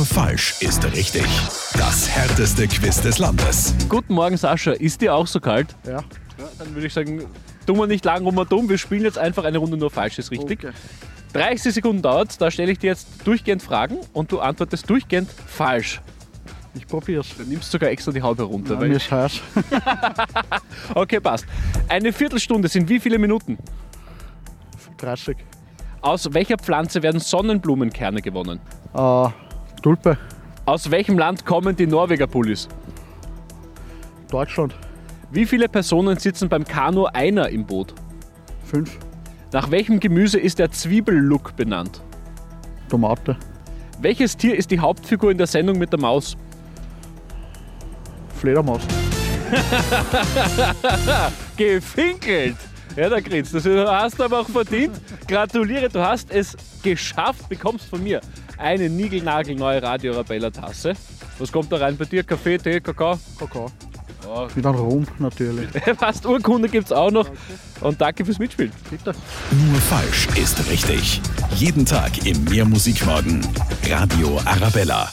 Nur falsch ist richtig. Das härteste Quiz des Landes. Guten Morgen, Sascha. Ist dir auch so kalt? Ja. Ja, dann würde ich sagen, tun wir nicht lang rum und dumm. Wir spielen jetzt einfach eine Runde nur falsch ist richtig. Okay. 30 Sekunden dauert Da stelle ich dir jetzt durchgehend Fragen und du antwortest durchgehend falsch. Ich probier's. Du nimmst sogar extra die Haube runter. Ja, weil mir ist heiß. okay, passt. Eine Viertelstunde sind wie viele Minuten? 30. Aus welcher Pflanze werden Sonnenblumenkerne gewonnen? Äh, Tulpe. Aus welchem Land kommen die Norweger Pullis? Deutschland. Wie viele Personen sitzen beim Kanu einer im Boot? 5. Nach welchem Gemüse ist der Zwiebellook benannt? Tomate. Welches Tier ist die Hauptfigur in der Sendung mit der Maus? Fledermaus. Gefinkelt! Ja, der Gritz, das hast du aber auch verdient. Gratuliere, du hast es geschafft, bekommst von mir eine niegelnagelneue Radio Arabella Tasse. Was kommt da rein bei dir? Kaffee, Tee, Kakao? Kakao. Ja. Mit einem Rum natürlich. Fast Urkunde gibt's auch noch. Und danke fürs Mitspielen. Bitte. Nur falsch ist richtig. Jeden Tag im Mehrmusikmorgen. Radio Arabella.